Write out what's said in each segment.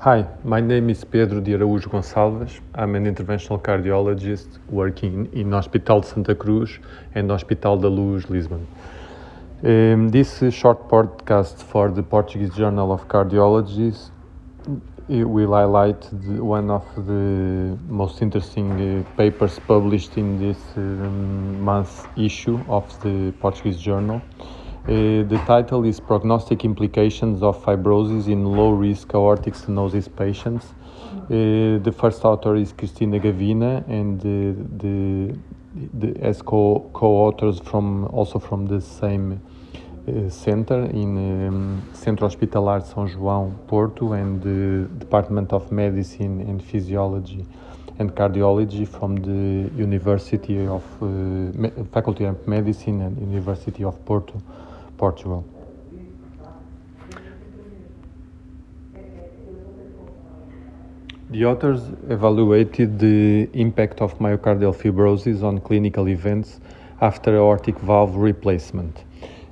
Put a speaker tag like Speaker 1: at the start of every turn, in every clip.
Speaker 1: Hi, my name is Pedro de Araújo Gonçalves. I'm an interventional cardiologist working in Hospital Santa Cruz and Hospital da Luz, Lisbon. Um, this short podcast for the Portuguese Journal of Cardiology will highlight the, one of the most interesting uh, papers published in this um, month's issue of the Portuguese Journal. Uh, the title is Prognostic Implications of Fibrosis in Low Risk Aortic Stenosis Patients. Uh, the first author is Cristina Gavina, and the, the, as co authors from also from the same uh, center in um, Centro Hospitalar São João, Porto, and the Department of Medicine and Physiology and Cardiology from the University of uh, Faculty of Medicine and University of Porto. Portugal. The authors evaluated the impact of myocardial fibrosis on clinical events after aortic valve replacement.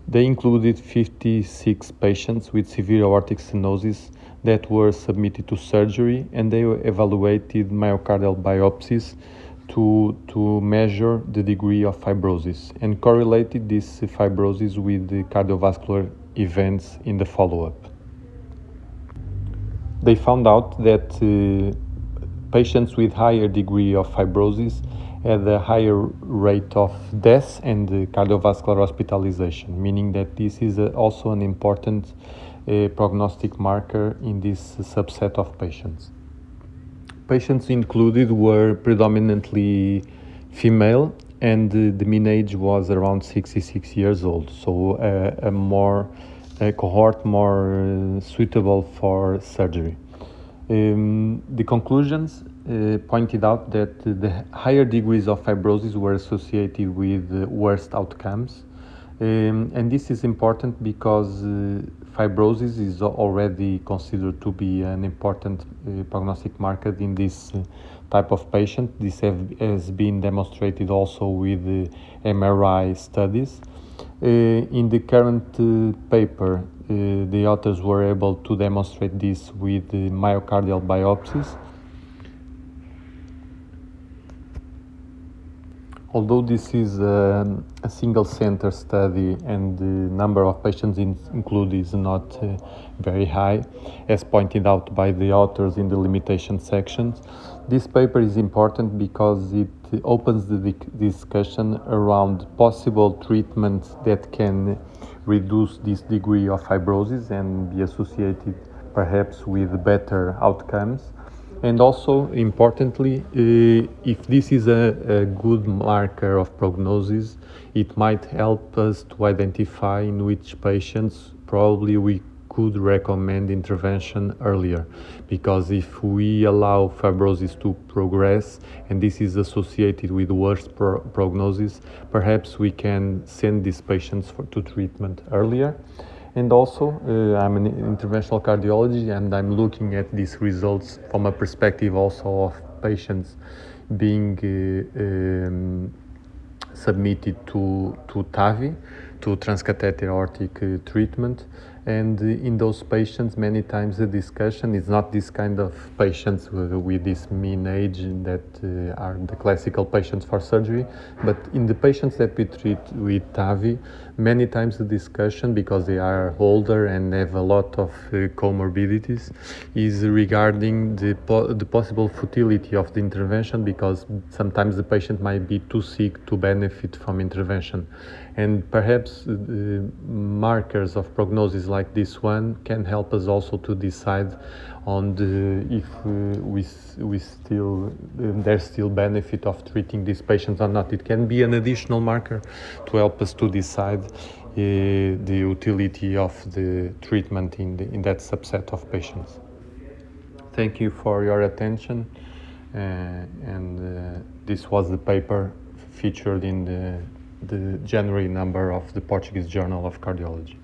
Speaker 1: They included 56 patients with severe aortic stenosis that were submitted to surgery and they evaluated myocardial biopsies to, to measure the degree of fibrosis and correlated this fibrosis with the cardiovascular events in the follow-up. They found out that uh, patients with higher degree of fibrosis had a higher rate of death and cardiovascular hospitalization, meaning that this is uh, also an important uh, prognostic marker in this subset of patients patients included were predominantly female and the mean age was around 66 years old. So uh, a more a cohort more uh, suitable for surgery. Um, the conclusions uh, pointed out that the higher degrees of fibrosis were associated with worst outcomes um, and this is important because uh, fibrosis is already considered to be an important uh, prognostic marker in this uh, type of patient. This have, has been demonstrated also with uh, MRI studies. Uh, in the current uh, paper, the authors were able to demonstrate this with myocardial biopsies Although this is a, a, single center study and the number of patients in, included is not uh, very high, as pointed out by the authors in the limitation sections, this paper is important because it opens the discussion around possible treatments that can reduce this degree of fibrosis and be associated perhaps with better outcomes and also, importantly, uh, if this is a, a, good marker of prognosis, it might help us to identify in which patients probably we could recommend intervention earlier. Because if we allow fibrosis to progress and this is associated with worse pro prognosis, perhaps we can send these patients for, to treatment earlier. And also, uh, I'm an interventional cardiologist and I'm looking at these results from a perspective also of patients being uh, um, submitted to, to TAVI, to transcatheter aortic uh, treatment. And in those patients, many times the discussion is not this kind of patients with this mean age that uh, are the classical patients for surgery, but in the patients that we treat with TAVI, many times the discussion, because they are older and have a lot of uh, comorbidities, is regarding the, po the possible futility of the intervention because sometimes the patient might be too sick to benefit from intervention. And perhaps uh, markers of prognosis like this one can help us also to decide on the, if uh, we, we still uh, there's still benefit of treating these patients or not. It can be an additional marker to help us to decide uh, the utility of the treatment in, the, in that subset of patients. Thank you for your attention, uh, and uh, this was the paper featured in the, the January number of the Portuguese Journal of Cardiology.